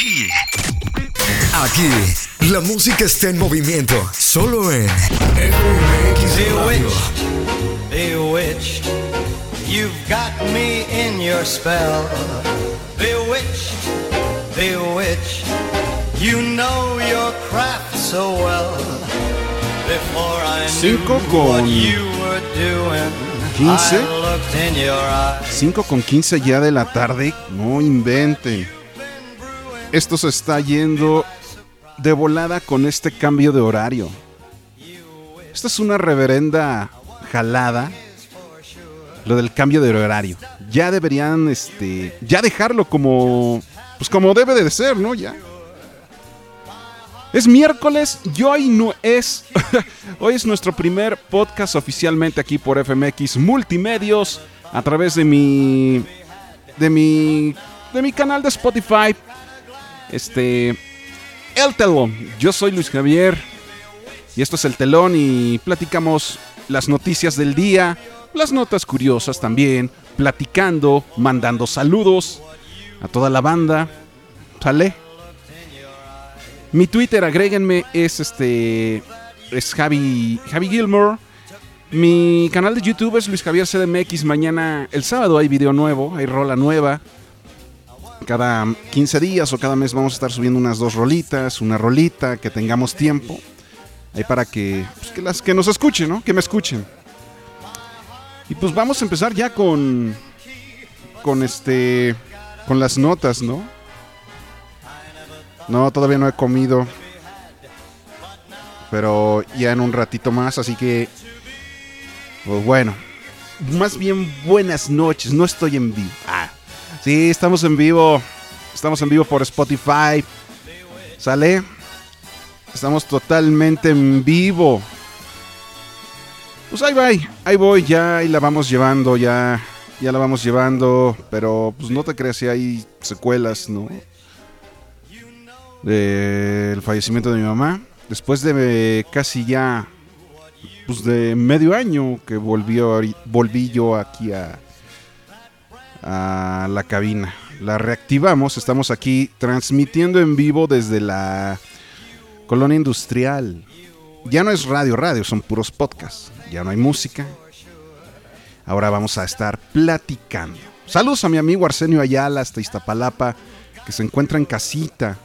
Aquí. Aquí. La música está en movimiento. Solo en. Bewitched, you've got me in your spell. Bewitched, bewitched, you know your craft so well. Before I knew Cinco what con you were doing, 15. I looked in your eyes. 5 con 15 ya de la tarde. No inventen. Esto se está yendo de volada con este cambio de horario. Esta es una reverenda jalada. Lo del cambio de horario. Ya deberían, este, ya dejarlo como, pues como debe de ser, ¿no? Ya. Es miércoles y hoy no es. hoy es nuestro primer podcast oficialmente aquí por FMX Multimedios a través de mi. de mi. de mi canal de Spotify. Este. El telón. Yo soy Luis Javier. Y esto es el telón y platicamos las noticias del día, las notas curiosas también, platicando, mandando saludos a toda la banda. ¿Sale? Mi Twitter, agréguenme, es este. Es Javi, Javi Gilmore. Mi canal de YouTube es Luis Javier CDMX. Mañana, el sábado, hay video nuevo, hay rola nueva. Cada 15 días o cada mes vamos a estar subiendo unas dos rolitas, una rolita, que tengamos tiempo. Ahí para que, pues, que, las, que nos escuchen, ¿no? Que me escuchen. Y pues vamos a empezar ya con. Con este. Con las notas, ¿no? No, todavía no he comido. Pero ya en un ratito más, así que. Pues bueno. Más bien buenas noches. No estoy en vivo. Sí, estamos en vivo. Estamos en vivo por Spotify. ¿Sale? Estamos totalmente en vivo. Pues ahí va, ahí voy, ya ahí la vamos llevando, ya, ya la vamos llevando, pero pues no te creas si hay secuelas, ¿no? Del fallecimiento de mi mamá, después de casi ya, pues de medio año que volvió, volví yo aquí a, a la cabina. La reactivamos, estamos aquí transmitiendo en vivo desde la colonia industrial. Ya no es radio, radio, son puros podcasts. Ya no hay música. Ahora vamos a estar platicando. Saludos a mi amigo Arsenio Ayala hasta Iztapalapa, que se encuentra en casita.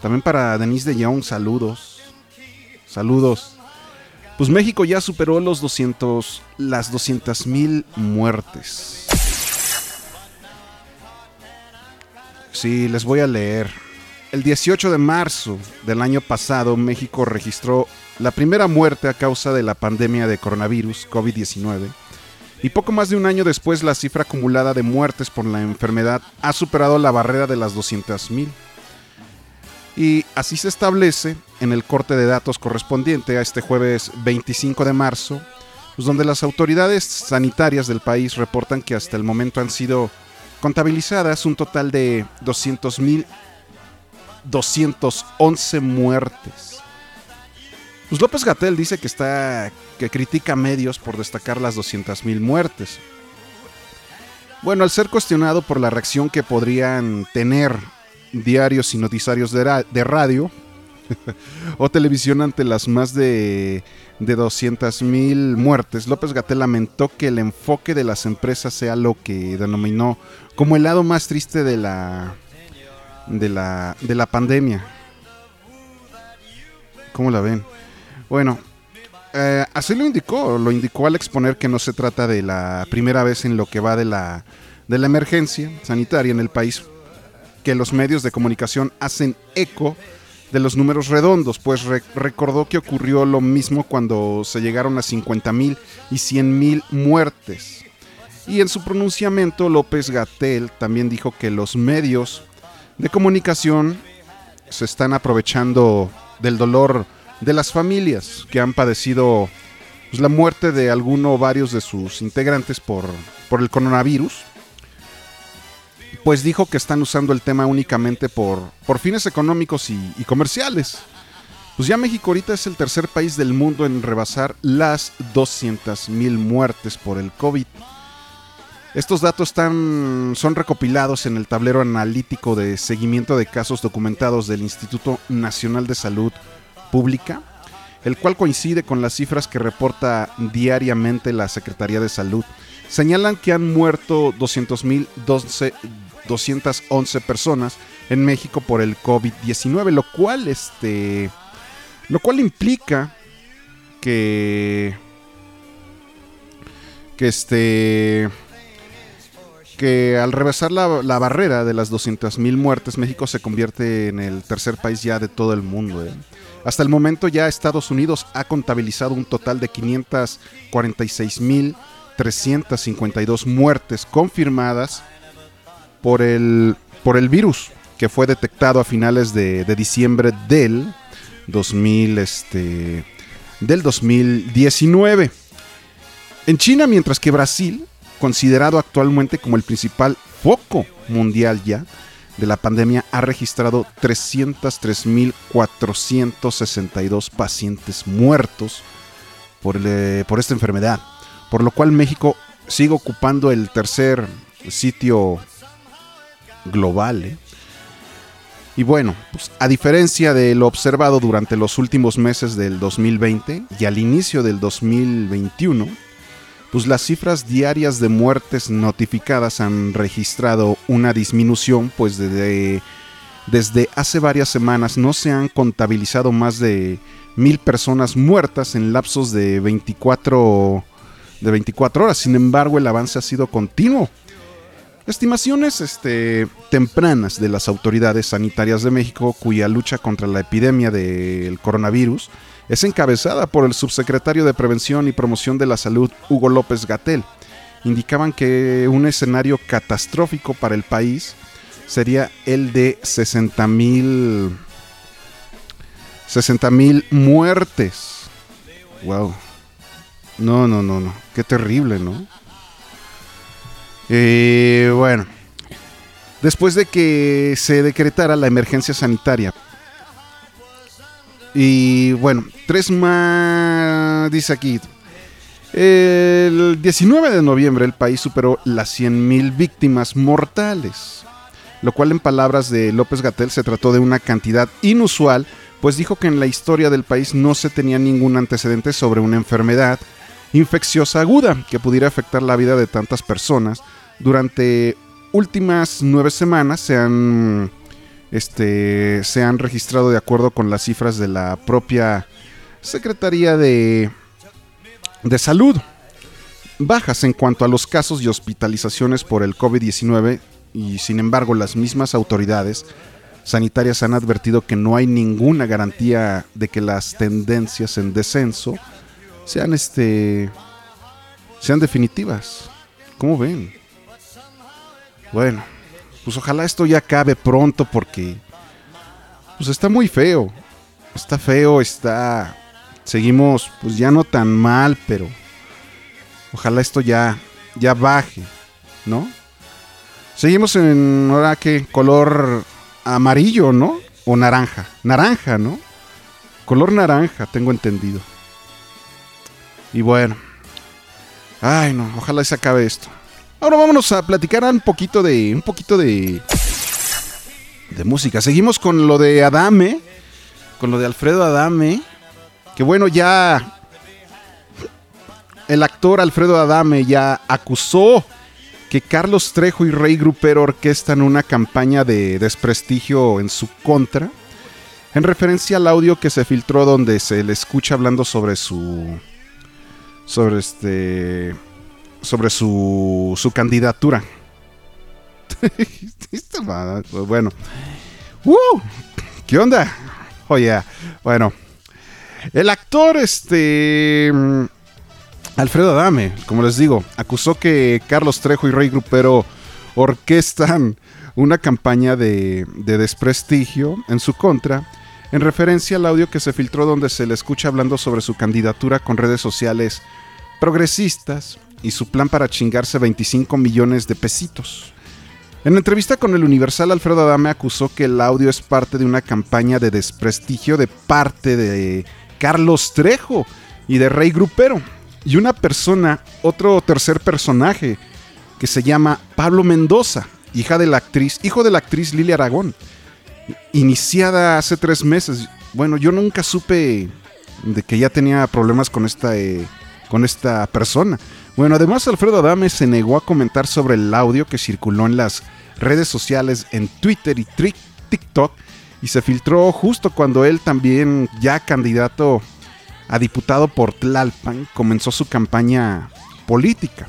También para Denise de Young, saludos. Saludos. Pues México ya superó los 200, las 200 mil muertes. Sí, les voy a leer. El 18 de marzo del año pasado, México registró la primera muerte a causa de la pandemia de coronavirus COVID-19. Y poco más de un año después, la cifra acumulada de muertes por la enfermedad ha superado la barrera de las 200.000. Y así se establece en el corte de datos correspondiente a este jueves 25 de marzo, pues donde las autoridades sanitarias del país reportan que hasta el momento han sido contabilizadas un total de 200.000 211 muertes. Pues López Gatel dice que está que critica medios por destacar las 200.000 muertes. Bueno, al ser cuestionado por la reacción que podrían tener diarios y noticiarios de, de radio o televisión ante las más de, de 200.000 muertes, López Gatel lamentó que el enfoque de las empresas sea lo que denominó como el lado más triste de la de la, de la pandemia. ¿Cómo la ven? Bueno, eh, así lo indicó, lo indicó al exponer que no se trata de la primera vez en lo que va de la, de la emergencia sanitaria en el país, que los medios de comunicación hacen eco de los números redondos, pues re recordó que ocurrió lo mismo cuando se llegaron a 50 mil y 100 mil muertes. Y en su pronunciamiento, López Gatel también dijo que los medios de comunicación se están aprovechando del dolor de las familias que han padecido pues, la muerte de alguno o varios de sus integrantes por, por el coronavirus. Pues dijo que están usando el tema únicamente por, por fines económicos y, comerciales. Pues ya México ahorita es el tercer país del mundo en rebasar las 200 mil muertes por el COVID. Estos datos están, son recopilados en el tablero analítico de seguimiento de casos documentados del Instituto Nacional de Salud Pública, el cual coincide con las cifras que reporta diariamente la Secretaría de Salud. Señalan que han muerto 200.211 personas en México por el COVID-19, lo cual este lo cual implica que que este que al rebasar la, barrera de las 200.000 muertes, México se convierte en el tercer país ya de todo el mundo. ¿eh? Hasta el momento ya Estados Unidos ha contabilizado un total de 546.352 muertes confirmadas por el, por el virus que fue detectado a finales de, diciembre del 2000, este, del 2019. En China, mientras que Brasil considerado actualmente como el principal foco mundial ya de la pandemia, ha registrado 303.462 pacientes muertos por, eh, por esta enfermedad, por lo cual México sigue ocupando el tercer sitio global. ¿eh? Y bueno, pues, a diferencia de lo observado durante los últimos meses del 2020 y al inicio del 2021, pues las cifras diarias de muertes notificadas han registrado una disminución, pues desde, desde hace varias semanas no se han contabilizado más de mil personas muertas en lapsos de 24, de 24 horas. Sin embargo, el avance ha sido continuo. Estimaciones este, tempranas de las autoridades sanitarias de México, cuya lucha contra la epidemia del coronavirus es encabezada por el subsecretario de Prevención y Promoción de la Salud, Hugo López Gatel. Indicaban que un escenario catastrófico para el país sería el de 60 mil 60 mil muertes. Wow. No, no, no, no. Qué terrible, ¿no? Eh, bueno. Después de que se decretara la emergencia sanitaria y bueno, tres más, dice aquí. El 19 de noviembre el país superó las 100.000 víctimas mortales, lo cual en palabras de López Gatel se trató de una cantidad inusual, pues dijo que en la historia del país no se tenía ningún antecedente sobre una enfermedad infecciosa aguda que pudiera afectar la vida de tantas personas. Durante últimas nueve semanas se han este, se han registrado de acuerdo con las cifras de la propia Secretaría de, de Salud. Bajas en cuanto a los casos y hospitalizaciones por el COVID-19 y sin embargo las mismas autoridades sanitarias han advertido que no hay ninguna garantía de que las tendencias en descenso sean este sean definitivas. ¿Cómo ven? Bueno, pues ojalá esto ya acabe pronto porque pues está muy feo. Está feo, está seguimos pues ya no tan mal, pero ojalá esto ya ya baje, ¿no? Seguimos en ahora que color amarillo, ¿no? O naranja, naranja, ¿no? Color naranja, tengo entendido. Y bueno. Ay, no, ojalá se acabe esto. Ahora vámonos a platicar un poquito de. un poquito de. de música. Seguimos con lo de Adame. Con lo de Alfredo Adame. Que bueno, ya. El actor Alfredo Adame ya acusó que Carlos Trejo y Rey Grupero orquestan una campaña de desprestigio en su contra, en referencia al audio que se filtró donde se le escucha hablando sobre su sobre este sobre su, su candidatura. bueno. Uh, ¿Qué onda? Oye, bueno. El actor, este... Alfredo Adame, como les digo, acusó que Carlos Trejo y Rey Grupero orquestan una campaña de, de desprestigio en su contra en referencia al audio que se filtró donde se le escucha hablando sobre su candidatura con redes sociales progresistas y su plan para chingarse 25 millones de pesitos. En entrevista con el Universal, Alfredo Adame acusó que el audio es parte de una campaña de desprestigio de parte de Carlos Trejo y de Rey Grupero. Y una persona, otro tercer personaje, que se llama Pablo Mendoza, hija de la actriz, hijo de la actriz Lili Aragón, iniciada hace tres meses. Bueno, yo nunca supe de que ya tenía problemas con esta, eh, con esta persona. Bueno, además Alfredo Adame se negó a comentar sobre el audio que circuló en las redes sociales en Twitter y TikTok y se filtró justo cuando él también, ya candidato a diputado por Tlalpan, comenzó su campaña política.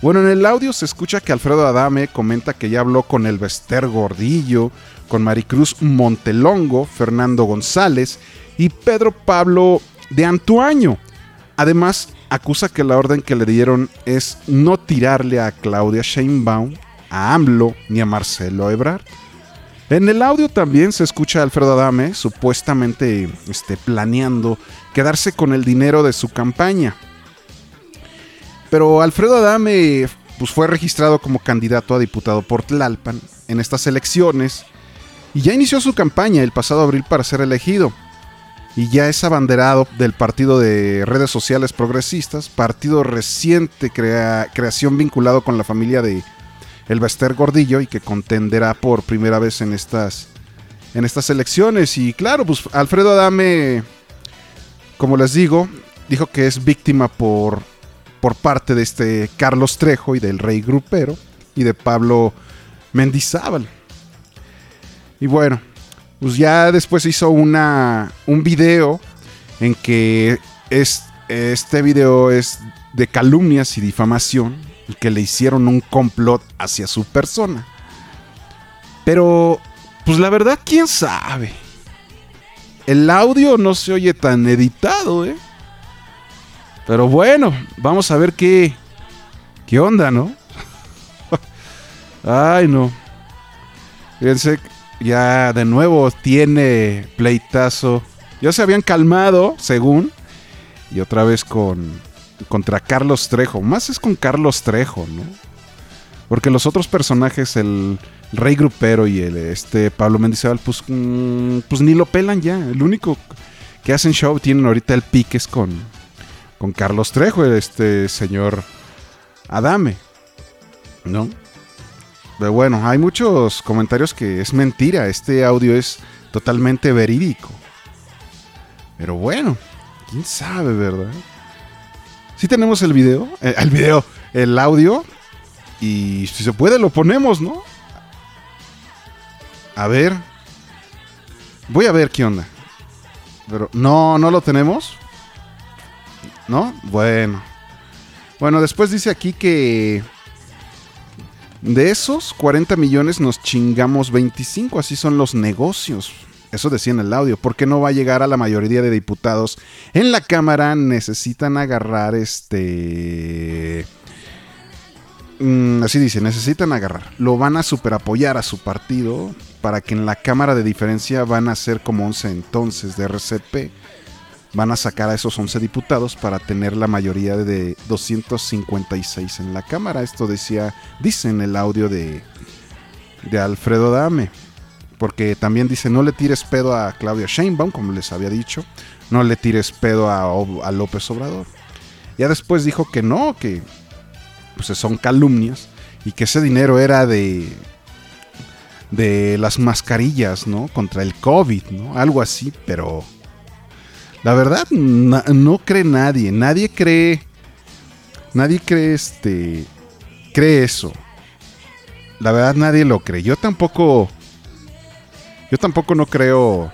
Bueno, en el audio se escucha que Alfredo Adame comenta que ya habló con el Bester Gordillo, con Maricruz Montelongo, Fernando González y Pedro Pablo de Antuaño. Además, acusa que la orden que le dieron es no tirarle a Claudia Sheinbaum, a AMLO ni a Marcelo Ebrard. En el audio también se escucha a Alfredo Adame supuestamente este, planeando quedarse con el dinero de su campaña. Pero Alfredo Adame pues, fue registrado como candidato a diputado por Tlalpan en estas elecciones y ya inició su campaña el pasado abril para ser elegido. Y ya es abanderado del Partido de Redes Sociales Progresistas, partido reciente creación vinculado con la familia de El Bester Gordillo y que contenderá por primera vez en estas, en estas elecciones. Y claro, pues Alfredo Adame, como les digo, dijo que es víctima por por parte de este Carlos Trejo y del Rey Grupero y de Pablo Mendizábal. Y bueno, pues ya después hizo una, un video en que es, este video es de calumnias y difamación que le hicieron un complot hacia su persona. Pero, pues la verdad, quién sabe. El audio no se oye tan editado, ¿eh? Pero bueno, vamos a ver qué. ¿Qué onda, no? Ay, no. Fíjense, ya de nuevo tiene pleitazo. Ya se habían calmado, según. Y otra vez con. Contra Carlos Trejo. Más es con Carlos Trejo, ¿no? Porque los otros personajes, el, Rey Grupero y el este Pablo Mendizábal, pues, mm, pues ni lo pelan ya. El único que hacen show tienen ahorita el pique es con, con Carlos Trejo, este señor Adame, ¿no? Pero bueno, hay muchos comentarios que es mentira, este audio es totalmente verídico. Pero bueno, quién sabe, ¿verdad? Si sí tenemos el video, eh, el video, el audio, y si se puede lo ponemos, ¿no? A ver. Voy a ver qué onda. Pero no, no lo tenemos. ¿No? Bueno. Bueno, después dice aquí que de esos 40 millones nos chingamos 25, así son los negocios. Eso decía en el audio. ¿Por qué no va a llegar a la mayoría de diputados en la Cámara? Necesitan agarrar este... Mm, así dice, necesitan agarrar. Lo van a superapoyar a su partido para que en la Cámara de diferencia van a ser como 11 entonces de RCP van a sacar a esos 11 diputados para tener la mayoría de 256 en la Cámara. Esto decía, dice en el audio de, de Alfredo Dame. Porque también dice, no le tires pedo a Claudia Sheinbaum, como les había dicho. No le tires pedo a, a López Obrador. Ya después dijo que no, que pues son calumnias y que ese dinero era de de las mascarillas, ¿no? Contra el COVID, ¿no? Algo así, pero la verdad, no cree nadie. Nadie cree. Nadie cree este. Cree eso. La verdad, nadie lo cree. Yo tampoco. Yo tampoco no creo.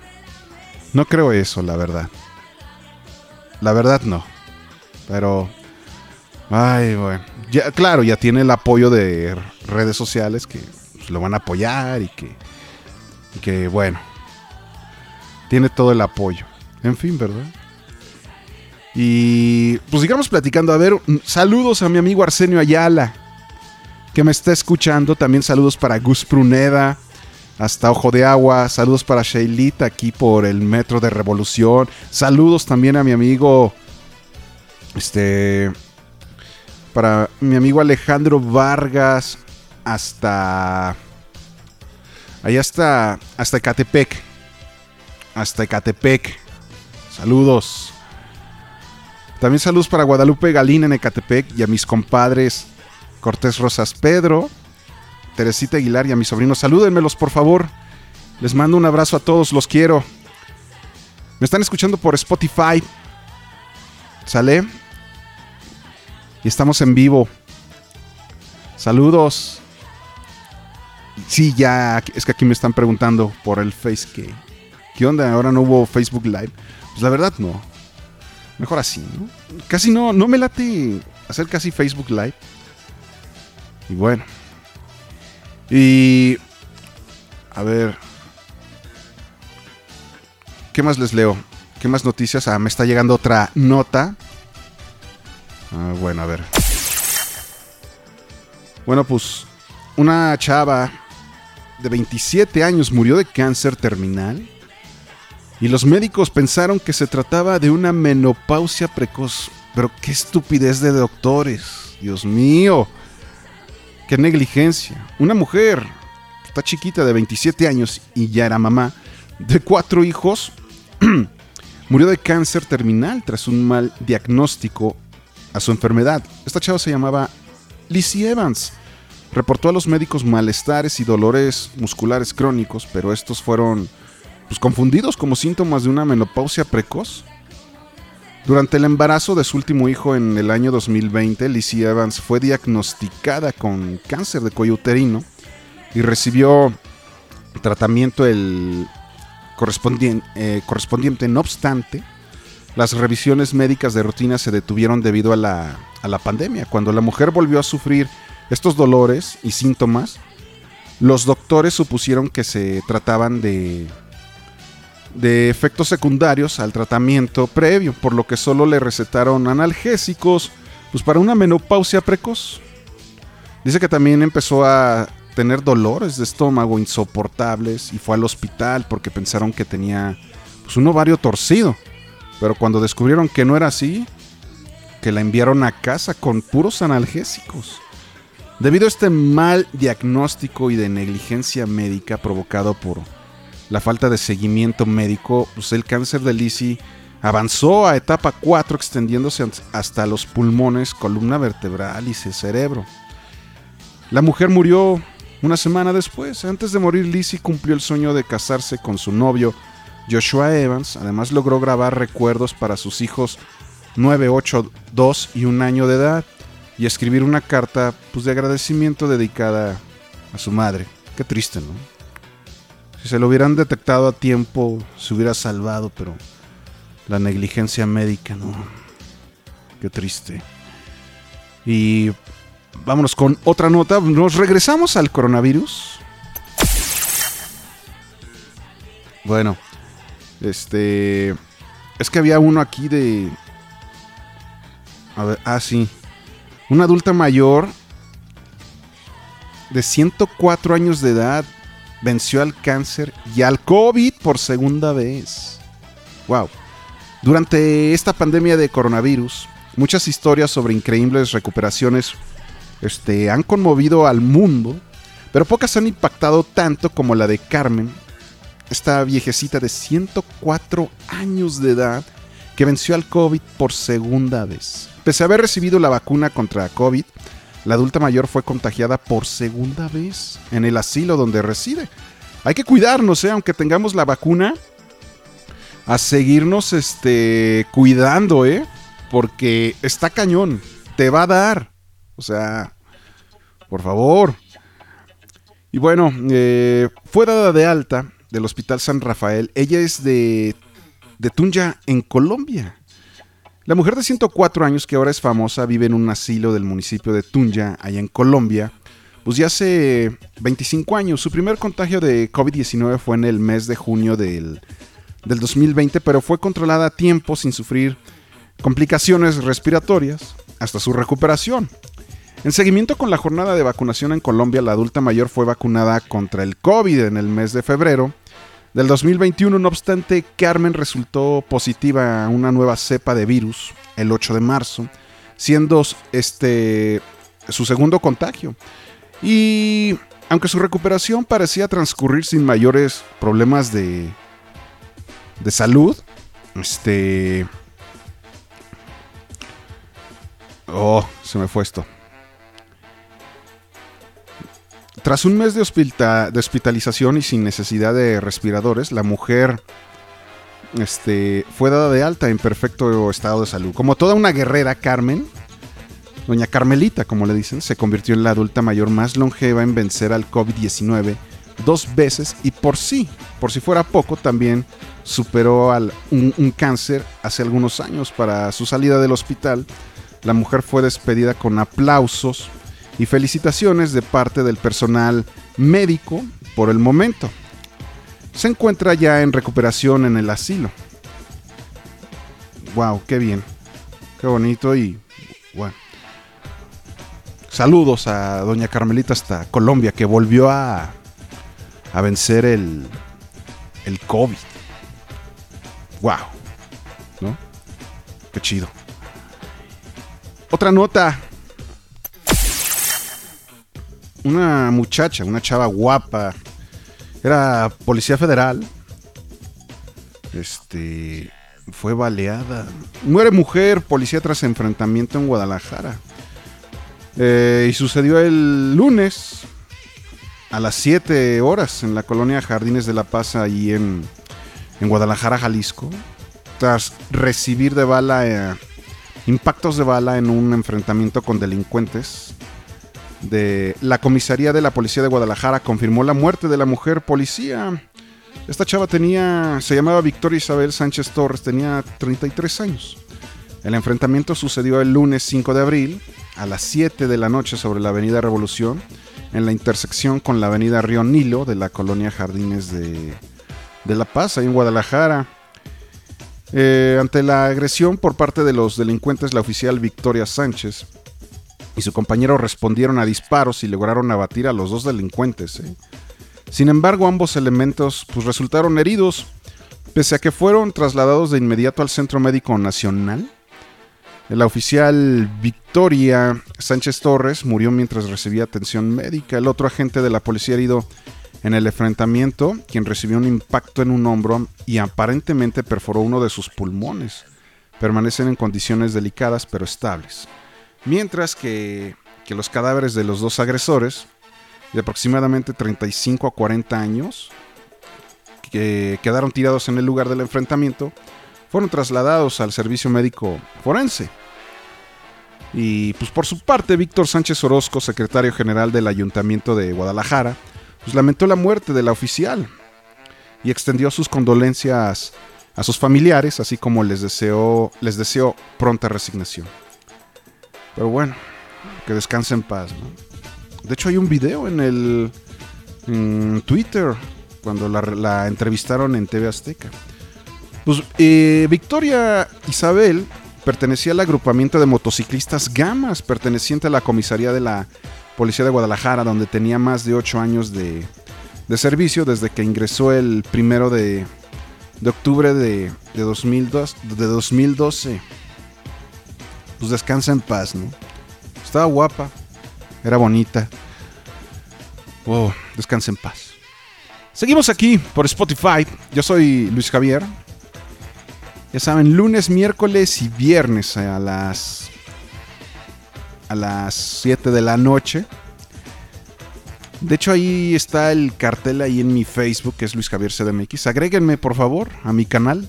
No creo eso, la verdad. La verdad, no. Pero. Ay, bueno. Ya, claro, ya tiene el apoyo de redes sociales que pues, lo van a apoyar y que. Y que, bueno. Tiene todo el apoyo. En fin, ¿verdad? Y pues sigamos platicando. A ver, saludos a mi amigo Arsenio Ayala, que me está escuchando. También saludos para Gus Pruneda, hasta Ojo de Agua. Saludos para Sheilita aquí por el Metro de Revolución. Saludos también a mi amigo, este, para mi amigo Alejandro Vargas, hasta, allá hasta, hasta Ecatepec. Hasta Ecatepec. Saludos. También saludos para Guadalupe Galina en Ecatepec y a mis compadres Cortés Rosas Pedro, Teresita Aguilar y a mis sobrinos. Salúdenmelos, por favor. Les mando un abrazo a todos, los quiero. Me están escuchando por Spotify. ¿Sale? Y estamos en vivo. Saludos. Sí, ya, es que aquí me están preguntando por el Face. ¿Qué onda? Ahora no hubo Facebook Live. Pues la verdad no. Mejor así, ¿no? Casi no, no me late hacer casi Facebook Live. Y bueno. Y... A ver. ¿Qué más les leo? ¿Qué más noticias? Ah, me está llegando otra nota. Ah, bueno, a ver. Bueno, pues una chava de 27 años murió de cáncer terminal y los médicos pensaron que se trataba de una menopausia precoz. Pero qué estupidez de doctores. Dios mío. Qué negligencia. Una mujer, está chiquita de 27 años y ya era mamá, de cuatro hijos, murió de cáncer terminal tras un mal diagnóstico a su enfermedad. Esta chava se llamaba Lizzie Evans. Reportó a los médicos malestares y dolores musculares crónicos, pero estos fueron pues, confundidos como síntomas de una menopausia precoz. Durante el embarazo de su último hijo en el año 2020, Lizzie Evans fue diagnosticada con cáncer de cuello uterino y recibió tratamiento el correspondiente, eh, correspondiente. No obstante, las revisiones médicas de rutina se detuvieron debido a la, a la pandemia. Cuando la mujer volvió a sufrir estos dolores y síntomas, los doctores supusieron que se trataban de de efectos secundarios al tratamiento previo, por lo que solo le recetaron analgésicos pues para una menopausia precoz. Dice que también empezó a tener dolores de estómago insoportables y fue al hospital porque pensaron que tenía pues, un ovario torcido. Pero cuando descubrieron que no era así, que la enviaron a casa con puros analgésicos. Debido a este mal diagnóstico y de negligencia médica provocado por la falta de seguimiento médico, pues el cáncer de Lizzie avanzó a etapa 4 extendiéndose hasta los pulmones, columna vertebral y cerebro. La mujer murió una semana después. Antes de morir, Lizzie cumplió el sueño de casarse con su novio Joshua Evans. Además logró grabar recuerdos para sus hijos 9, 8, 2 y un año de edad y escribir una carta pues, de agradecimiento dedicada a su madre. Qué triste, ¿no? Si se lo hubieran detectado a tiempo, se hubiera salvado, pero la negligencia médica, no. Qué triste. Y vámonos con otra nota. Nos regresamos al coronavirus. Bueno, este. Es que había uno aquí de. A ver, ah, sí. Una adulta mayor de 104 años de edad venció al cáncer y al COVID por segunda vez. Wow. Durante esta pandemia de coronavirus, muchas historias sobre increíbles recuperaciones este, han conmovido al mundo, pero pocas han impactado tanto como la de Carmen, esta viejecita de 104 años de edad que venció al COVID por segunda vez. Pese a haber recibido la vacuna contra COVID, la adulta mayor fue contagiada por segunda vez en el asilo donde reside. Hay que cuidarnos, ¿eh? aunque tengamos la vacuna, a seguirnos este, cuidando, ¿eh? porque está cañón, te va a dar. O sea, por favor. Y bueno, eh, fue dada de alta del Hospital San Rafael. Ella es de, de Tunja, en Colombia. La mujer de 104 años, que ahora es famosa, vive en un asilo del municipio de Tunja, allá en Colombia. Pues ya hace 25 años. Su primer contagio de COVID-19 fue en el mes de junio del, del 2020, pero fue controlada a tiempo sin sufrir complicaciones respiratorias hasta su recuperación. En seguimiento con la jornada de vacunación en Colombia, la adulta mayor fue vacunada contra el COVID en el mes de febrero del 2021. No obstante, Carmen resultó positiva a una nueva cepa de virus el 8 de marzo, siendo este su segundo contagio. Y aunque su recuperación parecía transcurrir sin mayores problemas de, de salud, este... Oh, se me fue esto. Tras un mes de, de hospitalización y sin necesidad de respiradores, la mujer este, fue dada de alta en perfecto estado de salud. Como toda una guerrera, Carmen, doña Carmelita, como le dicen, se convirtió en la adulta mayor más longeva en vencer al COVID-19 dos veces y por sí, por si fuera poco, también superó al, un cáncer hace algunos años. Para su salida del hospital, la mujer fue despedida con aplausos y felicitaciones de parte del personal médico por el momento. Se encuentra ya en recuperación en el asilo. Wow, qué bien. Qué bonito y bueno. Saludos a doña Carmelita hasta Colombia que volvió a, a vencer el, el COVID. Wow. ¿No? Qué chido. Otra nota. Una muchacha, una chava guapa. Era policía federal. Este. Fue baleada. Muere mujer, policía tras enfrentamiento en Guadalajara. Eh, y sucedió el lunes a las 7 horas en la colonia Jardines de la Paz, ahí en, en Guadalajara, Jalisco. Tras recibir de bala, eh, impactos de bala en un enfrentamiento con delincuentes. De la comisaría de la policía de Guadalajara confirmó la muerte de la mujer policía. Esta chava tenía, se llamaba Victoria Isabel Sánchez Torres, tenía 33 años. El enfrentamiento sucedió el lunes 5 de abril a las 7 de la noche sobre la avenida Revolución, en la intersección con la avenida Río Nilo de la colonia Jardines de, La Paz, ahí en Guadalajara. Eh, ante la agresión por parte de los delincuentes, la oficial Victoria Sánchez y su compañero respondieron a disparos y lograron abatir a los dos delincuentes. ¿eh? Sin embargo, ambos elementos pues, resultaron heridos, pese a que fueron trasladados de inmediato al Centro Médico Nacional. La oficial Victoria Sánchez Torres murió mientras recibía atención médica. El otro agente de la policía herido en el enfrentamiento, quien recibió un impacto en un hombro y aparentemente perforó uno de sus pulmones, permanecen en condiciones delicadas pero estables. Mientras que, los cadáveres de los dos agresores, de aproximadamente 35 a 40 años, que quedaron tirados en el lugar del enfrentamiento, fueron trasladados al servicio médico forense. Y pues por su parte, Víctor Sánchez Orozco, secretario general del Ayuntamiento de Guadalajara, pues lamentó la muerte de la oficial y extendió sus condolencias a sus familiares, así como les deseó, les deseó pronta resignación. Pero bueno, que descanse en paz. ¿no? De hecho, hay un video en el en Twitter cuando la, la entrevistaron en TV Azteca. Pues eh, Victoria Isabel pertenecía al agrupamiento de motociclistas Gamas, perteneciente a la comisaría de la Policía de Guadalajara, donde tenía más de 8 años de, de servicio desde que ingresó el primero de, de octubre de, de, 2002, de 2012. Pues descansa en paz, ¿no? Estaba guapa, era bonita. Wow, descansa en paz. Seguimos aquí por Spotify. Yo soy Luis Javier. Ya saben, lunes, miércoles y viernes a las a las 7 de la noche. De hecho, ahí está el cartel ahí en mi Facebook, que es Luis Javier CDMX. Agréguenme, por favor, a mi canal.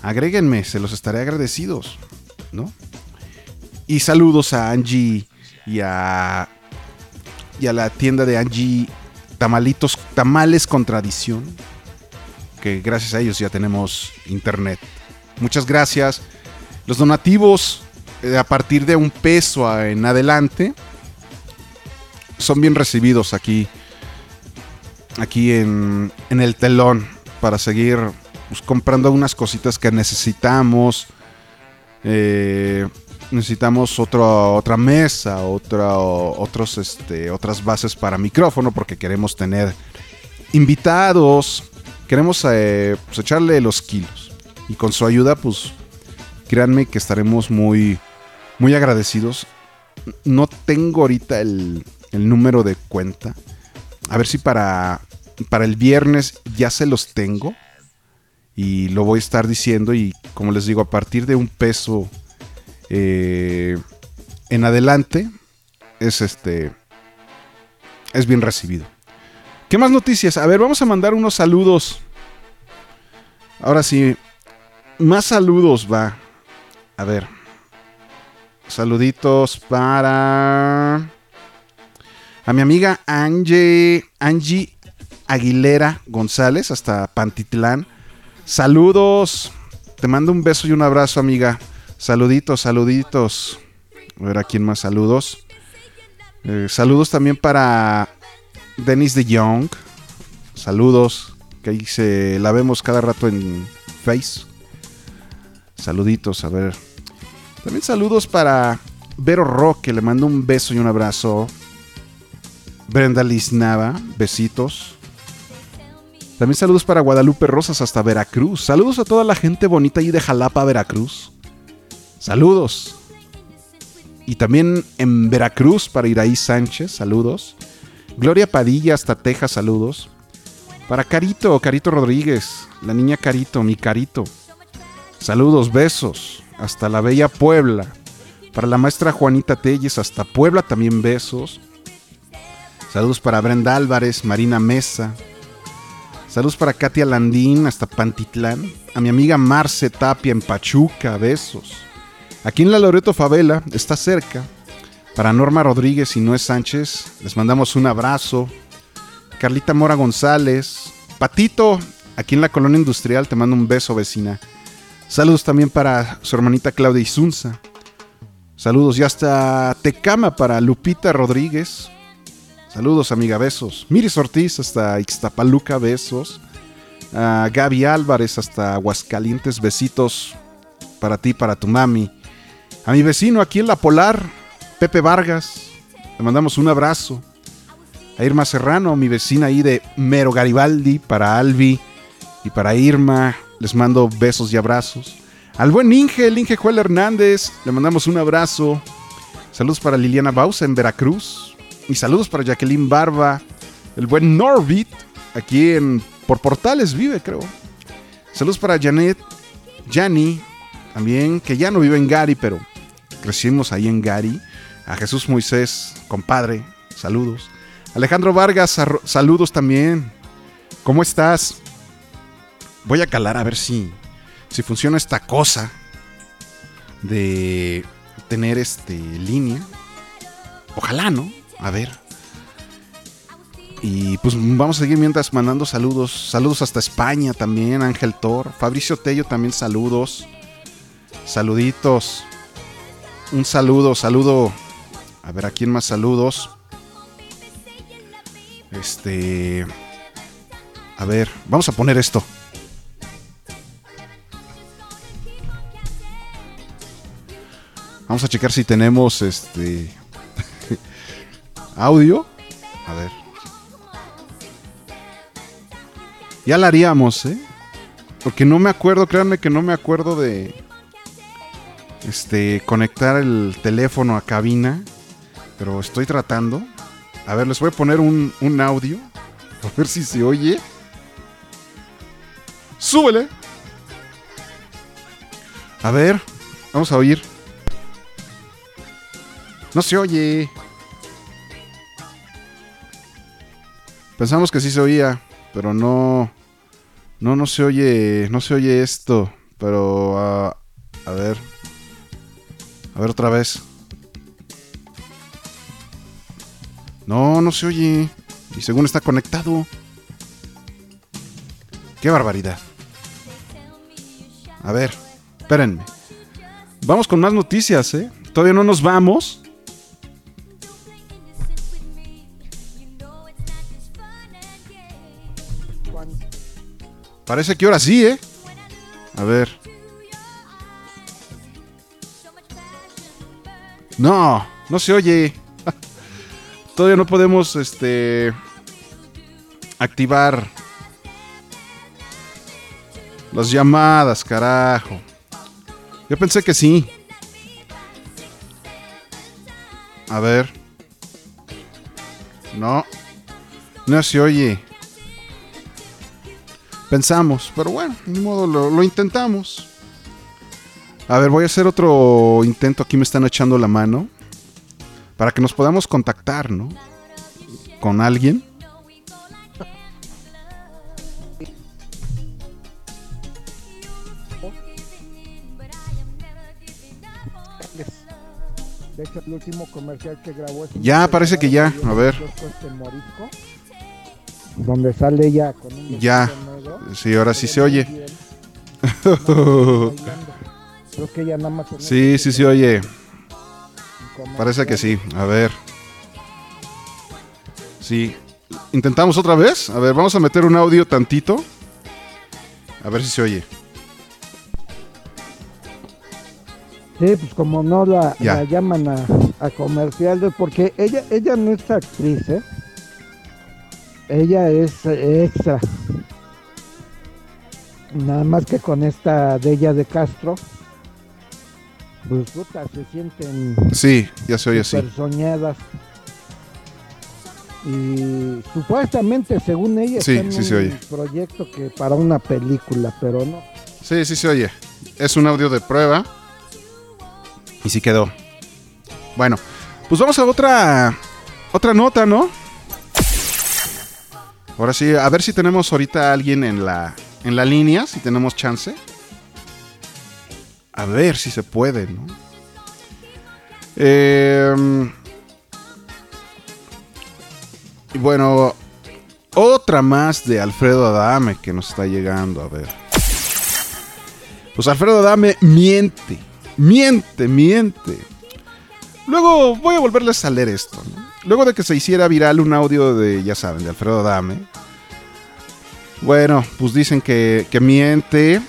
Agréguenme, se los estaré agradecidos, ¿no? Y saludos a Angie y a, y a la tienda de Angie Tamalitos, Tamales con Tradición. Que gracias a ellos ya tenemos internet. Muchas gracias. Los donativos eh, a partir de un peso en adelante son bien recibidos aquí. Aquí en, en el telón. Para seguir pues, comprando unas cositas que necesitamos. Eh, necesitamos otra otra mesa, otra, otros, este, otras bases para micrófono porque queremos tener invitados, queremos eh, pues, echarle los kilos y con su ayuda, pues créanme que estaremos muy, muy agradecidos. No tengo ahorita el, el número de cuenta. A ver si para, para el viernes ya se los tengo. Y lo voy a estar diciendo. Y como les digo, a partir de un peso eh, en adelante, es este. es bien recibido. ¿Qué más noticias? A ver, vamos a mandar unos saludos. Ahora sí, más saludos va. A ver. Saluditos para a mi amiga Angie, Angie Aguilera González hasta Pantitlán. Saludos. Te mando un beso y un abrazo, amiga. Saluditos, saluditos. A ver a quién más saludos. Eh, saludos también para Denis de Young. Saludos. Que ahí se la vemos cada rato en Face. Saluditos, a ver. También saludos para Vero Roque. Le mando un beso y un abrazo. Brenda Liznava, besitos. También saludos para Guadalupe Rosas hasta Veracruz. Saludos a toda la gente bonita ahí de Jalapa, Veracruz. Saludos. Y también en Veracruz para Iraí Sánchez, saludos. Gloria Padilla hasta Texas, saludos. Para Carito, Carito Rodríguez, la niña Carito, mi Carito. Saludos, besos. Hasta la bella Puebla. Para la maestra Juanita Telles, hasta Puebla también besos. Saludos para Brenda Álvarez, Marina Mesa. Saludos para Katia Landín hasta Pantitlán. A mi amiga Marce Tapia en Pachuca, besos. Aquí en la Loreto Favela, está cerca. Para Norma Rodríguez y Noé Sánchez, les mandamos un abrazo. Carlita Mora González. Patito, aquí en la colonia industrial, te mando un beso, vecina. Saludos también para su hermanita Claudia Isunza. Saludos ya hasta Tecama para Lupita Rodríguez. Saludos, amiga, besos. Miris Ortiz hasta Ixtapaluca, besos. A Gaby Álvarez hasta Aguascalientes, besitos para ti, para tu mami. A mi vecino aquí en La Polar, Pepe Vargas, le mandamos un abrazo. A Irma Serrano, mi vecina ahí de Mero Garibaldi, para Albi y para Irma, les mando besos y abrazos. Al buen Inge, el Inge Joel Hernández, le mandamos un abrazo. Saludos para Liliana Bausa en Veracruz. Y saludos para Jacqueline Barba, el buen Norbit, aquí en por Portales vive, creo. Saludos para Janet, Jani, también, que ya no vive en Gary, pero crecimos ahí en Gary. A Jesús Moisés, compadre, saludos. Alejandro Vargas, saludos también. ¿Cómo estás? Voy a calar a ver si, si funciona esta cosa de tener este línea. Ojalá, ¿no? A ver. Y pues vamos a seguir mientras mandando saludos. Saludos hasta España también, Ángel Thor. Fabricio Tello también saludos. Saluditos. Un saludo, saludo. A ver, ¿a quién más saludos? Este... A ver, vamos a poner esto. Vamos a checar si tenemos este audio. A ver. Ya la haríamos, ¿eh? Porque no me acuerdo, créanme que no me acuerdo de este conectar el teléfono a cabina, pero estoy tratando. A ver, les voy a poner un, un audio. A ver si se oye. Súbele. A ver, vamos a oír. No se oye. Pensamos que sí se oía, pero no. No, no se oye. No se oye esto. Pero. Uh, a ver. A ver otra vez. No, no se oye. Y según está conectado. Qué barbaridad. A ver, espérenme. Vamos con más noticias, ¿eh? Todavía no nos vamos. Parece que ahora sí, ¿eh? A ver. No, no se oye. Todavía no podemos, este... Activar las llamadas, carajo. Yo pensé que sí. A ver. No. No se oye. Pensamos, pero bueno, ni modo, lo, intentamos. A ver, voy a hacer otro intento. Aquí me están echando la mano. Para que nos podamos contactar, ¿no? con alguien. De hecho, el último comercial que grabó es Ya, parece que ya. A ver. Donde sale ella con un Ya. negro. Sí, ahora sí se oye. bien. Creo que ella nada más Sí, sí se oye. Parece que sí. A ver. Sí. ¿Intentamos otra vez? A ver, vamos a meter un audio tantito. A ver si se oye. Sí, pues como no la, Ya. la llaman a, a comercial, porque ella ella no es actriz, ¿eh? Ella es extra. Nada más que con esta de ella de Castro, pues puta, se sienten Sí, ya se oye así. soñadas. Y supuestamente, según ella, Sí, sí se un oye. proyecto que para una película, pero no. Sí, sí se oye. Es un audio de prueba. Y sí quedó. Bueno, pues vamos a otra otra nota, ¿no? Ahora sí, a ver si tenemos ahorita a alguien en la en la línea, si tenemos chance. A ver si se puede, ¿no? Em, y bueno, otra más de Alfredo Adame que nos está llegando, a ver. Pues Alfredo Adame miente, miente, miente. Luego voy a volverles a leer esto. ¿no? Luego de que se hiciera viral un audio de, ya saben, de Alfredo Adame. Bueno, pues dicen que, que miente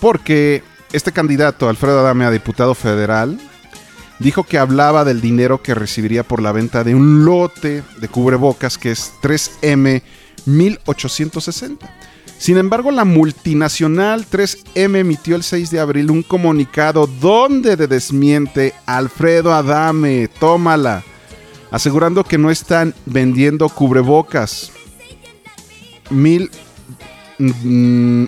porque este candidato, Alfredo Adame, a diputado federal, dijo que hablaba del dinero que recibiría por la venta de un lote de cubrebocas que es 3M 1860. Sin embargo, la multinacional 3M emitió el 6 de abril un comunicado donde de desmiente Alfredo Adame, tómala, asegurando que no están vendiendo cubrebocas. Mil, mm,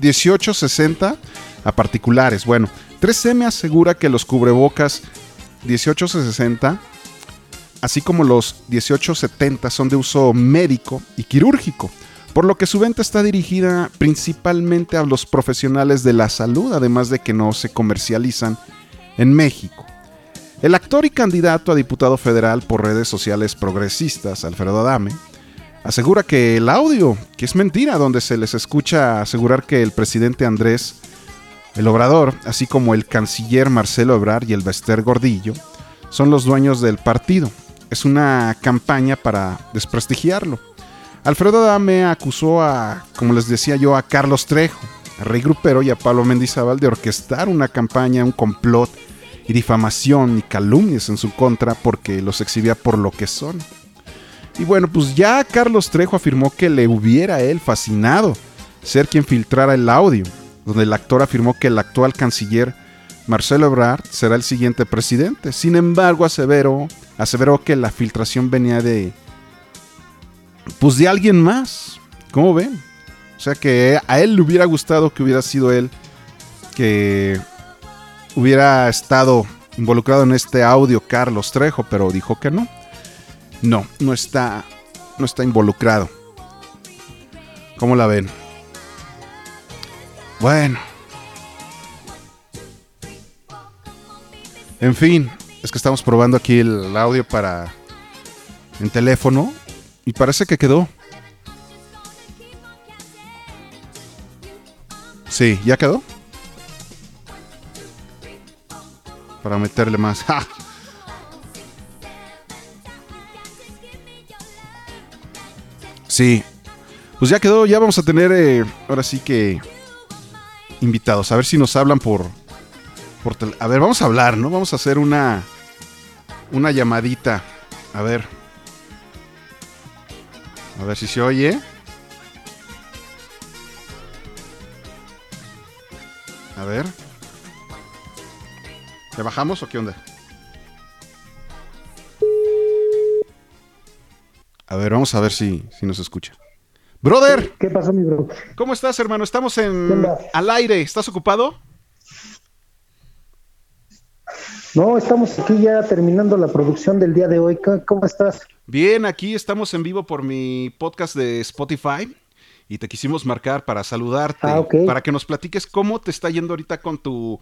1860 a particulares. Bueno, 3M asegura que los cubrebocas 1860, así como los 1870, son de uso médico y quirúrgico, por lo que su venta está dirigida principalmente a los profesionales de la salud, además de que no se comercializan en México. El actor y candidato a diputado federal por redes sociales progresistas, Alfredo Adame, asegura que el audio, que es mentira, donde se les escucha asegurar que el presidente Andrés el Obrador, así como el canciller Marcelo Ebrard y el Bester Gordillo, son los dueños del partido. Es una campaña para desprestigiarlo. Alfredo Adame acusó a, como les decía yo, a Carlos Trejo, a Rey Grupero y a Pablo Mendizábal de orquestar una campaña, un complot y difamación y calumnias en su contra porque los exhibía por lo que son. Y bueno, pues ya Carlos Trejo afirmó que le hubiera él fascinado ser quien filtrara el audio, donde el actor afirmó que el actual canciller Marcelo Ebrard será el siguiente presidente. Sin embargo, aseveró, aseveró que la filtración venía de pues de alguien más. ¿Cómo ven? O sea que a él le hubiera gustado que hubiera sido él que hubiera estado involucrado en este audio Carlos Trejo, pero dijo que no. No, no está no está involucrado. ¿Cómo la ven? Bueno. En fin, es que estamos probando aquí el audio para en teléfono y parece que quedó. Sí, ¿ya quedó? Para meterle más. ¡Ja! Sí. Pues ya quedó, ya vamos a tener eh, ahora sí que invitados. A ver si nos hablan por, por A ver, vamos a hablar, ¿no? Vamos a hacer una una llamadita. A ver. A ver si se oye. A ver. ¿Le bajamos o qué onda? A ver, vamos a ver si, si nos escucha. Brother, ¿Qué pasó, mi bro? ¿cómo estás, hermano? Estamos ¿Qué en al aire. ¿Estás ocupado? No, estamos aquí ya terminando la producción del día de hoy. ¿Cómo- ¿Cómo estás? Bien, aquí estamos en vivo por mi podcast de Spotify y te quisimos marcar para saludarte, Ah, ok. para que nos platiques cómo te está yendo ahorita con tu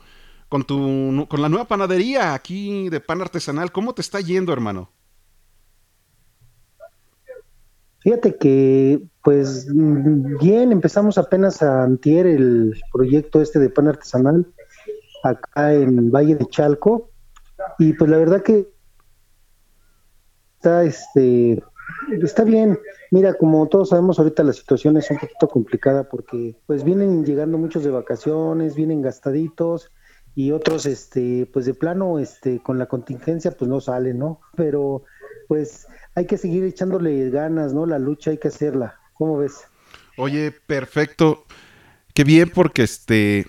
con tu con la nueva panadería aquí de pan artesanal, ¿cómo te está yendo, hermano? Fíjate que, pues, bien, empezamos apenas a antier el proyecto este de pan artesanal acá en Valle de Chalco y pues la verdad que está, este, está bien. Mira, como todos sabemos ahorita la situación es un poquito complicada porque pues vienen llegando muchos de vacaciones, vienen gastaditos y otros, este, pues de plano, este, con la contingencia pues no salen, ¿no? Pero pues hay que seguir echándole ganas, ¿no? La lucha hay que hacerla. ¿Cómo ves? Oye, perfecto. Qué bien porque este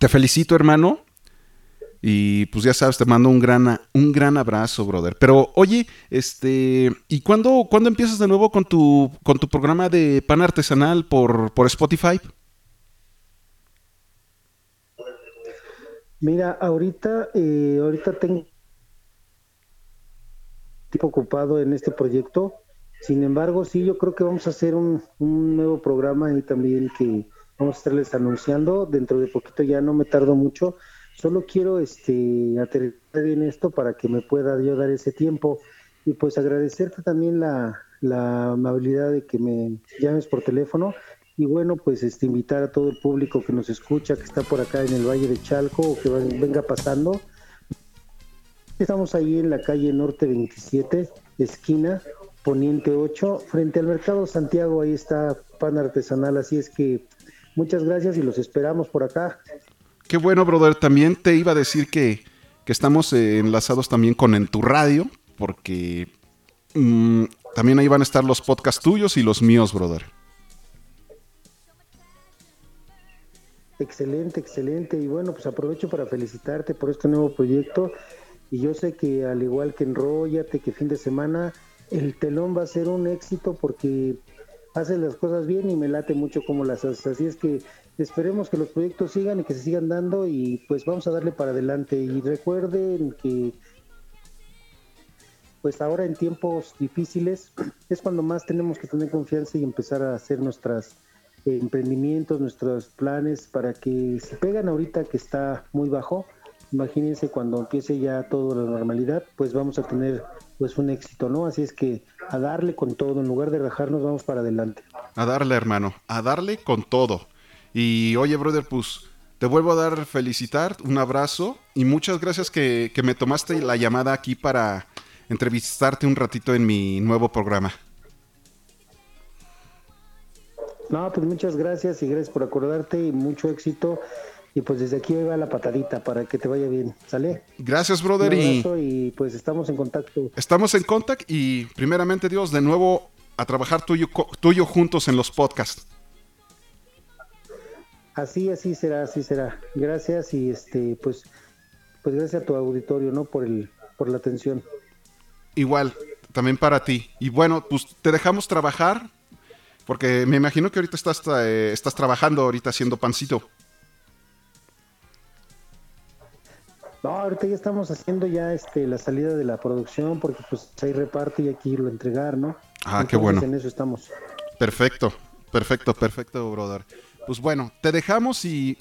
te felicito, hermano. Y pues ya sabes, te mando un gran un gran abrazo, brother. Pero oye, este, ¿y cuándo, cuándo empiezas de nuevo con tu con tu programa de pan artesanal por por Spotify? Mira, ahorita, eh, ahorita tengo tiempo ocupado en este proyecto. Sin embargo, sí, yo creo que vamos a hacer un, nuevo programa ahí también que vamos a estarles anunciando. Dentro de poquito ya no me tardo mucho. Solo quiero este aterrizar bien esto para que me pueda yo dar ese tiempo. Y pues agradecerte también la, la amabilidad de que me llames por teléfono. Y bueno, pues este invitar a todo el público que nos escucha, que está por acá en el Valle de Chalco o que venga pasando. Estamos ahí en la calle Norte 27, esquina Poniente 8, frente al Mercado Santiago. Ahí está pan artesanal. Así es que muchas gracias y los esperamos por acá. Qué bueno, brother. También te iba a decir que, que estamos eh, enlazados también con En Tu Radio, porque mm, también ahí van a estar los podcasts tuyos y los míos, brother. Excelente, excelente. Y bueno, pues aprovecho para felicitarte por este nuevo proyecto. Y yo sé que al igual que Enróllate, que fin de semana, el telón va a ser un éxito porque haces las cosas bien y me late mucho como las haces. Así es que esperemos que los proyectos sigan y que se sigan dando y pues vamos a darle para adelante. Y recuerden que pues ahora en tiempos difíciles es cuando más tenemos que tener confianza y empezar a hacer nuestras emprendimientos, nuestros planes para que si pegan ahorita que está muy bajo, imagínense cuando empiece ya toda la normalidad, pues vamos a tener pues un éxito, ¿no? Así es que a darle con todo, en lugar de rajarnos, vamos para adelante. A darle, hermano, a darle con todo. Y oye, brother, pues te vuelvo a dar felicitar, un abrazo y muchas gracias que, que me tomaste la llamada aquí para entrevistarte un ratito en mi nuevo programa. No, pues muchas gracias y gracias por acordarte y mucho éxito. Y pues desde aquí va la patadita para que te vaya bien, ¿sale? Gracias, brother, y pues estamos en contacto. estamos en contact y primeramente Dios, de nuevo a trabajar tuyo, tuyo juntos en los podcasts. Así, así será, así será. Gracias y este, pues, pues gracias a tu auditorio, ¿no? Por el, por la atención. Igual, también para ti. Y bueno, pues te dejamos trabajar, porque me imagino que ahorita estás, eh, estás trabajando, ahorita haciendo pancito. No, ahorita ya estamos haciendo ya este la salida de la producción porque pues hay reparto y hay que irlo a entregar, ¿no? Ah, qué bueno. En eso estamos. Perfecto, perfecto, perfecto, brother. Pues bueno, te dejamos y,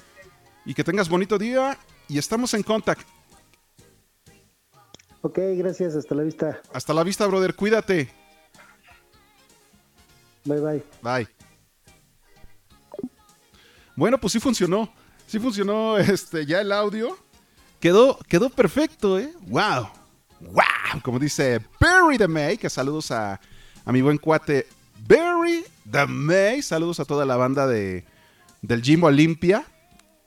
y que tengas bonito día y estamos en contact. Ok, gracias, hasta la vista. Hasta la vista, brother. Cuídate. Bye bye. Bye. Bueno, pues sí funcionó. Sí funcionó este, ya el audio. Quedó, quedó perfecto, ¿eh? ¡Wow! ¡Wow! Como dice Barry the May, que saludos a, a mi buen cuate Barry the May. Saludos a toda la banda de, del Jimbo Olimpia.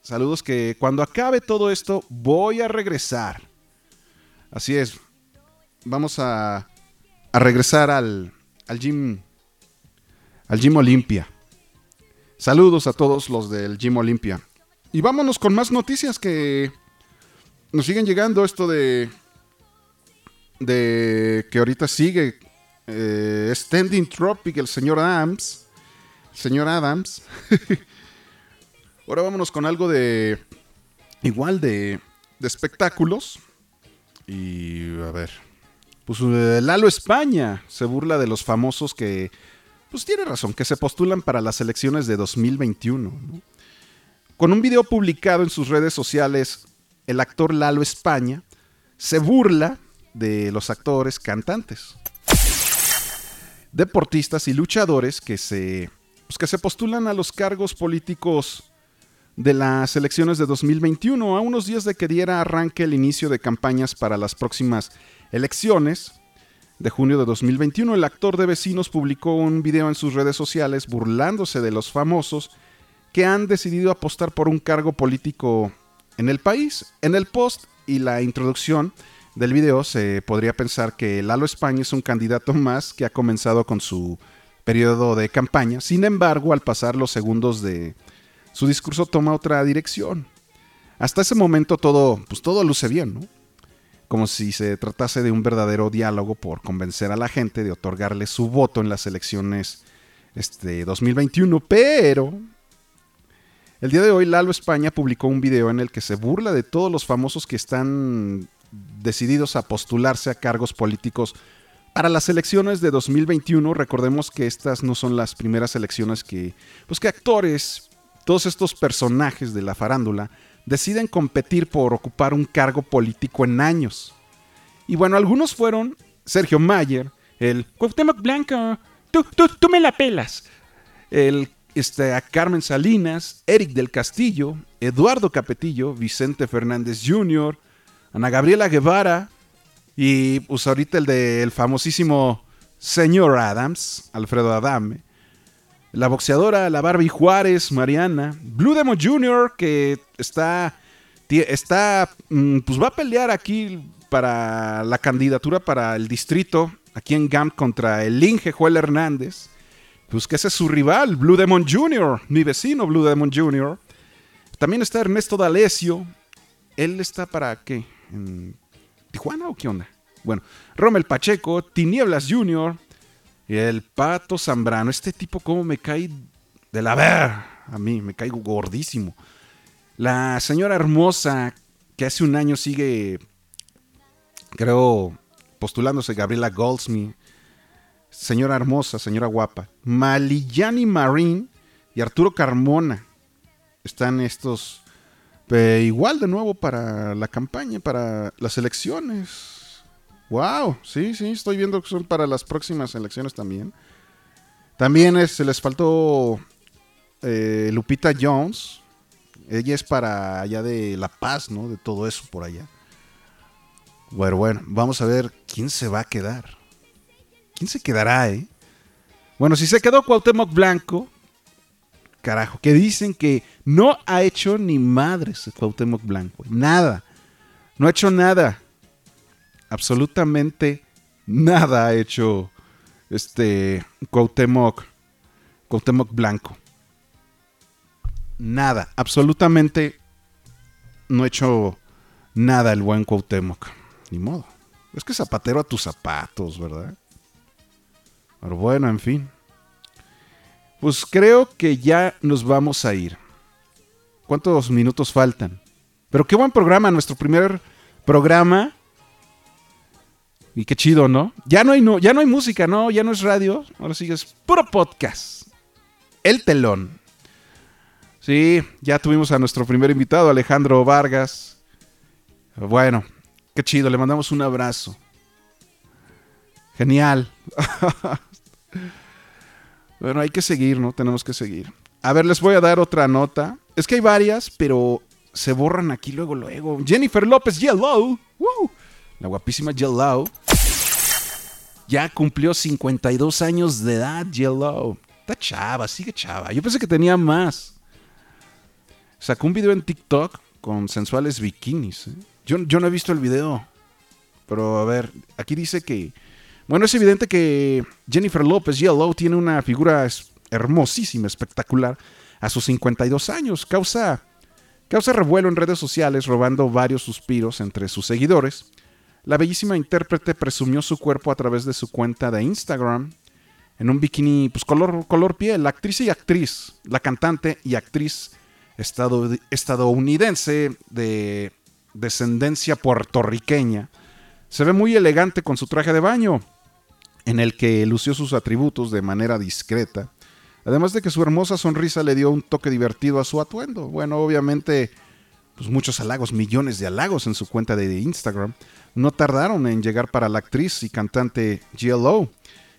Saludos que cuando acabe todo esto voy a regresar. Así es. Vamos a, a regresar al, al Gym al Gym Olimpia. Saludos a todos los del Gym Olimpia. Y vámonos con más noticias que nos siguen llegando. Esto de. de que ahorita sigue. eh, Standing Tropic, el señor Adams. Señor Adams. Ahora vámonos con algo de. igual de. de espectáculos. Y a ver. Pues eh, Lalo España se burla de los famosos que, pues tiene razón, que se postulan para las elecciones de 2021. ¿no? Con un video publicado en sus redes sociales, el actor Lalo España se burla de los actores cantantes, deportistas y luchadores que se, pues que se postulan a los cargos políticos de las elecciones de 2021, a unos días de que diera arranque el inicio de campañas para las próximas elecciones de junio de 2021. El actor de Vecinos publicó un video en sus redes sociales burlándose de los famosos que han decidido apostar por un cargo político en el país. En el post y la introducción del video se podría pensar que Lalo España es un candidato más que ha comenzado con su periodo de campaña. Sin embargo, al pasar los segundos de su discurso toma otra dirección. Hasta ese momento todo, pues todo luce bien, ¿no? Como si se tratase de un verdadero diálogo por convencer a la gente de otorgarle su voto en las elecciones este 2021, pero el día de hoy Lalo España publicó un video en el que se burla de todos los famosos que están decididos a postularse a cargos políticos para las elecciones de 2021. Recordemos que estas no son las primeras elecciones que, pues que actores, todos estos personajes de la farándula deciden competir por ocupar un cargo político en años. Y bueno, algunos fueron Sergio Mayer, el Cuauhtémoc Blanco, tú, tú, tú me la pelas, el este, a Carmen Salinas, Eric del Castillo, Eduardo Capetillo, Vicente Fernández Jr., Ana Gabriela Guevara y pues ahorita el del famosísimo señor Adams, Alfredo Adame, la boxeadora, la Barbie Juárez, Mariana, Blue Demon Jr., que está, está, mm, pues va a pelear aquí para la candidatura para el distrito, aquí en GAM contra el Inge Joel Hernández. Pues que ese es su rival, Blue Demon Jr., mi vecino Blue Demon Jr. También está Ernesto D'Alessio. Él está para qué? ¿En Tijuana o qué onda? Bueno, Rommel Pacheco, Tinieblas Jr., y el Pato Zambrano. Este tipo, como me cae de la ver. A mí, me caigo gordísimo. La señora hermosa, que hace un año sigue, creo, postulándose Gabriela Goldsmith. Señora hermosa, señora guapa. Maliyani Marín y Arturo Carmona. Están estos igual de nuevo para la campaña, para las elecciones. Wow, sí, sí, estoy viendo que son para las próximas elecciones también. También se les faltó eh, Lupita Jones. Ella es para allá de La Paz, ¿no? De todo eso por allá. Bueno, bueno, vamos a ver quién se va a quedar. ¿Quién se quedará, eh? Bueno, si se quedó Cuauhtémoc Blanco, carajo, que dicen que no ha hecho ni madres Cuauhtémoc Blanco. Nada. No ha hecho nada. Absolutamente nada ha hecho este Cuauhtémoc, Cuauhtémoc Blanco. Nada. Absolutamente no ha hecho nada el buen Cuauhtémoc. Ni modo. Es que zapatero a tus zapatos, ¿verdad? Pero bueno, en fin. Pues creo que ya nos vamos a ir. ¿Cuántos minutos faltan? Pero qué buen programa, nuestro primer programa. Y qué chido, ¿no? Ya no hay, no, ya no hay música, ¿no? Ya no es radio. Ahora sí es puro podcast. El telón. Sí, ya tuvimos a nuestro primer invitado, Alejandro Vargas. Bueno, qué chido, le mandamos un abrazo. Genial. bueno, hay que seguir, ¿no? Tenemos que seguir. A ver, les voy a dar otra nota. Es que hay varias, pero se borran aquí luego, luego. Jennifer López Yellow. La guapísima Yellow. Ya cumplió 52 años de edad, Yellow. Está chava, sigue chava. Yo pensé que tenía más. Sacó un video en TikTok con sensuales bikinis. ¿eh? Yo, yo no he visto el video. Pero a ver, aquí dice que bueno, es evidente que Jennifer López Yellow tiene una figura hermosísima, espectacular, a sus 52 años. Causa, causa revuelo en redes sociales, robando varios suspiros entre sus seguidores. La bellísima intérprete presumió su cuerpo a través de su cuenta de Instagram en un bikini pues, color, color piel. La actriz y actriz, la cantante y actriz estadounidense de descendencia puertorriqueña, Se ve muy elegante con su traje de baño, en el que lució sus atributos de manera discreta, además de que su hermosa sonrisa le dio un toque divertido a su atuendo. Bueno, obviamente, pues muchos halagos, millones de halagos en su cuenta de Instagram, no tardaron en llegar para la actriz y cantante GLO,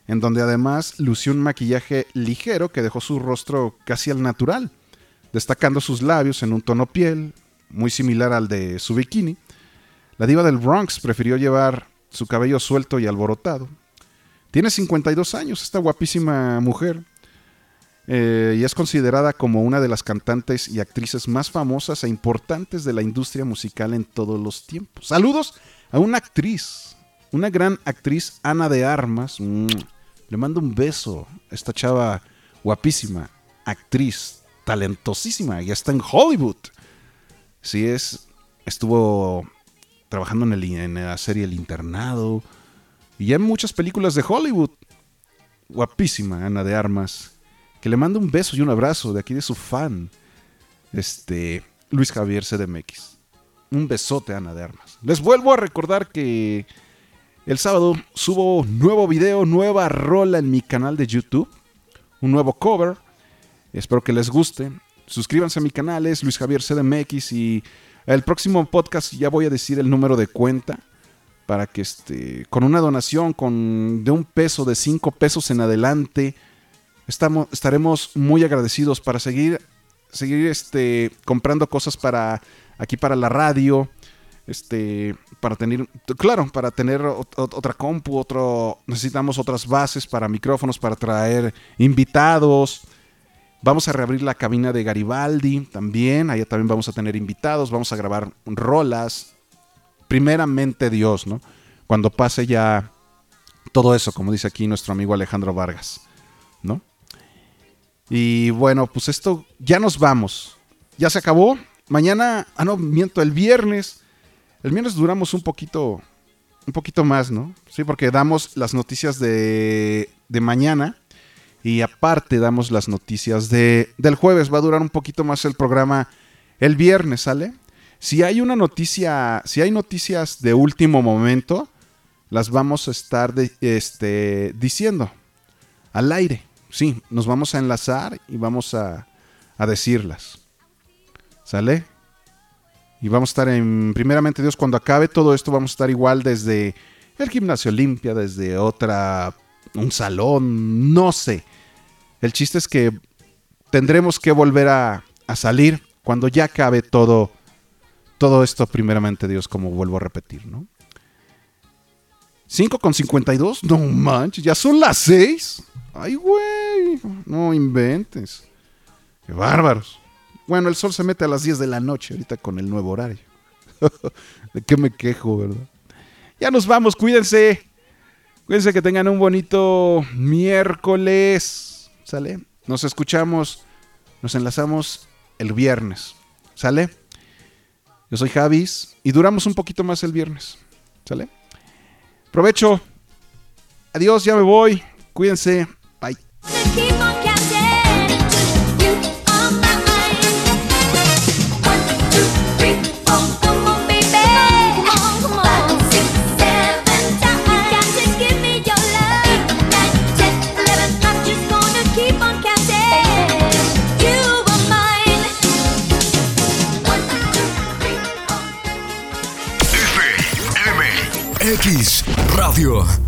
en donde además lució un maquillaje ligero que dejó su rostro casi al natural, destacando sus labios en un tono piel muy similar al de su bikini. La diva del Bronx prefirió llevar su cabello suelto y alborotado, tiene 52 años, esta guapísima mujer. Eh, y es considerada como una de las cantantes y actrices más famosas e importantes de la industria musical en todos los tiempos. Saludos a una actriz, una gran actriz, Ana de Armas. Le mando un beso a esta chava guapísima, actriz, talentosísima, ya está en Hollywood. Sí, es, estuvo trabajando en la serie El Internado, y ya en muchas películas de Hollywood. Guapísima Ana de Armas. Que le mando un beso y un abrazo de aquí de su fan. Este. Luis Javier CDMX. Un besote, Ana de Armas. Les vuelvo a recordar que el sábado subo nuevo video, nueva rola en mi canal de YouTube. Un nuevo cover. Espero que les guste. Suscríbanse a mi canal, es Luis Javier CDMX. Y el próximo podcast ya voy a decir el número de cuenta para que este, con una donación con, de un peso, de cinco pesos en adelante, estamos, estaremos muy agradecidos para seguir, seguir este, comprando cosas para aquí para la radio, este, para tener, claro, para tener otra compu, otro, necesitamos otras bases para micrófonos, para traer invitados. Vamos a reabrir la cabina de Garibaldi también, allá también vamos a tener invitados, vamos a grabar rolas, primeramente Dios, ¿no? Cuando pase ya todo eso, como dice aquí nuestro amigo Alejandro Vargas, ¿no? Y bueno, pues esto ya nos vamos. Ya se acabó. Mañana, ah no, miento, el viernes. El viernes duramos un poquito un poquito más, ¿no? Sí, porque damos las noticias de, de mañana y aparte damos las noticias de, del jueves. Va a durar un poquito más el programa el viernes, ¿sale? Si hay una noticia, si hay noticias de último momento, las vamos a estar este, diciendo al aire. Sí, nos vamos a enlazar y vamos a, a decirlas. ¿Sale? Y vamos a estar en, primeramente Dios, cuando acabe todo esto, vamos a estar igual desde el gimnasio Olimpia, desde otra, un salón, no sé. El chiste es que tendremos que volver a, a salir cuando ya acabe todo todo esto primeramente Dios, como vuelvo a repetir, ¿no? 5 con 52, no manches, ya son las 6. Ay, güey, no inventes. Qué bárbaros. Bueno, el sol se mete a las 10 de la noche ahorita con el nuevo horario. ¿De qué me quejo, verdad? Ya nos vamos, cuídense. Cuídense que tengan un bonito miércoles. ¿Sale? Nos escuchamos, nos enlazamos el viernes. ¿Sale? Yo soy Javis y duramos un poquito más el viernes. ¿Sale? Provecho. Adiós, ya me voy. Cuídense. Bye. X Radio.